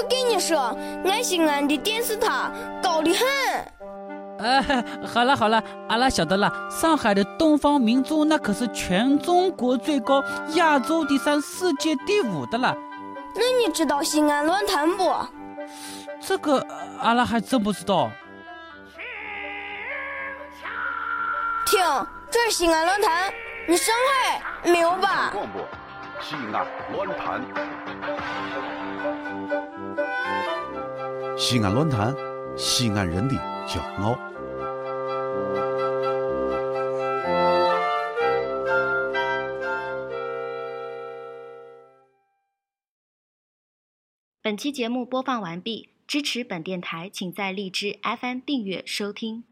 我跟你说，俺西安的电视塔高的很。哎，好了好了，阿拉晓得了。上海的东方明珠那可是全中国最高、亚洲第三、世界第五的了。那你知道西安论坛不？这个阿拉还真不知道。听，这是西安论坛，你上海没有吧？广播，西安论坛。西安论坛，西安人的骄傲。本期节目播放完毕，支持本电台，请在荔枝 FM 订阅收听。